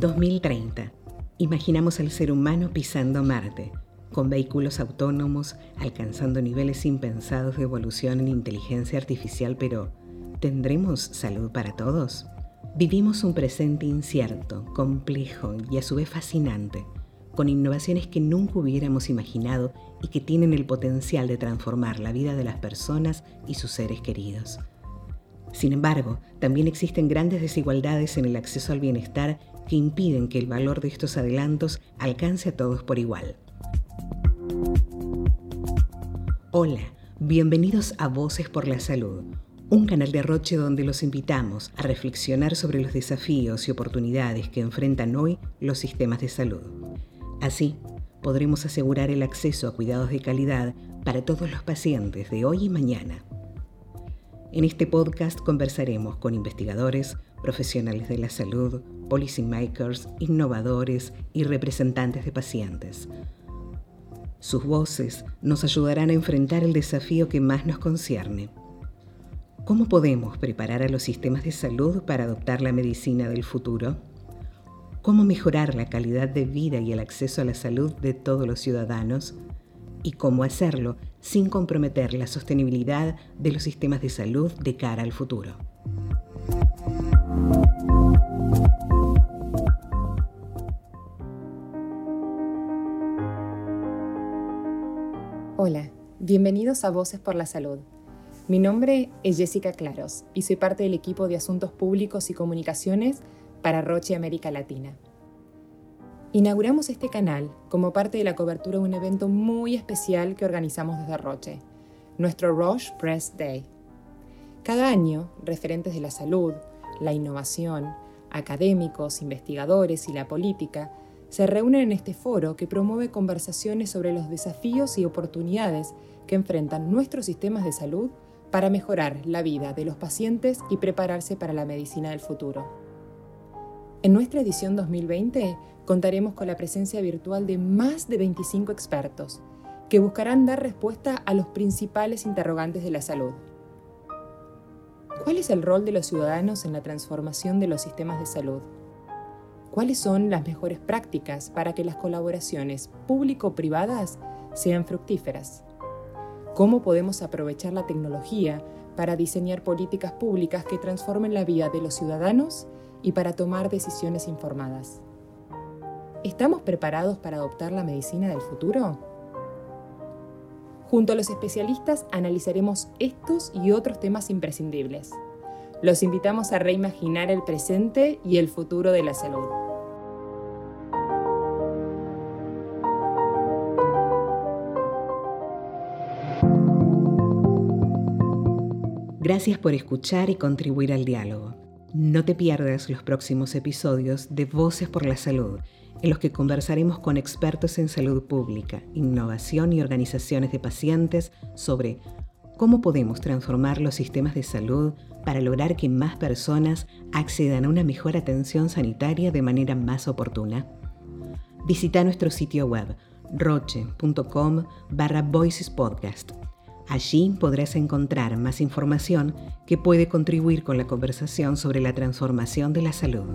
2030. Imaginamos al ser humano pisando Marte, con vehículos autónomos, alcanzando niveles impensados de evolución en inteligencia artificial, pero ¿tendremos salud para todos? Vivimos un presente incierto, complejo y a su vez fascinante, con innovaciones que nunca hubiéramos imaginado y que tienen el potencial de transformar la vida de las personas y sus seres queridos. Sin embargo, también existen grandes desigualdades en el acceso al bienestar que impiden que el valor de estos adelantos alcance a todos por igual. Hola, bienvenidos a Voces por la Salud, un canal de Roche donde los invitamos a reflexionar sobre los desafíos y oportunidades que enfrentan hoy los sistemas de salud. Así, podremos asegurar el acceso a cuidados de calidad para todos los pacientes de hoy y mañana. En este podcast conversaremos con investigadores, profesionales de la salud, policymakers, innovadores y representantes de pacientes. Sus voces nos ayudarán a enfrentar el desafío que más nos concierne. ¿Cómo podemos preparar a los sistemas de salud para adoptar la medicina del futuro? ¿Cómo mejorar la calidad de vida y el acceso a la salud de todos los ciudadanos? ¿Y cómo hacerlo sin comprometer la sostenibilidad de los sistemas de salud de cara al futuro? Hola, bienvenidos a Voces por la Salud. Mi nombre es Jessica Claros y soy parte del equipo de Asuntos Públicos y Comunicaciones para Roche América Latina. Inauguramos este canal como parte de la cobertura de un evento muy especial que organizamos desde Roche, nuestro Roche Press Day. Cada año, referentes de la salud, la innovación, académicos, investigadores y la política se reúnen en este foro que promueve conversaciones sobre los desafíos y oportunidades que enfrentan nuestros sistemas de salud para mejorar la vida de los pacientes y prepararse para la medicina del futuro. En nuestra edición 2020 contaremos con la presencia virtual de más de 25 expertos que buscarán dar respuesta a los principales interrogantes de la salud. ¿Cuál es el rol de los ciudadanos en la transformación de los sistemas de salud? cuáles son las mejores prácticas para que las colaboraciones público-privadas sean fructíferas. Cómo podemos aprovechar la tecnología para diseñar políticas públicas que transformen la vida de los ciudadanos y para tomar decisiones informadas. ¿Estamos preparados para adoptar la medicina del futuro? Junto a los especialistas analizaremos estos y otros temas imprescindibles. Los invitamos a reimaginar el presente y el futuro de la salud. Gracias por escuchar y contribuir al diálogo. No te pierdas los próximos episodios de Voces por la Salud, en los que conversaremos con expertos en salud pública, innovación y organizaciones de pacientes sobre cómo podemos transformar los sistemas de salud para lograr que más personas accedan a una mejor atención sanitaria de manera más oportuna. Visita nuestro sitio web roche.com barra Voices Podcast Allí podrás encontrar más información que puede contribuir con la conversación sobre la transformación de la salud.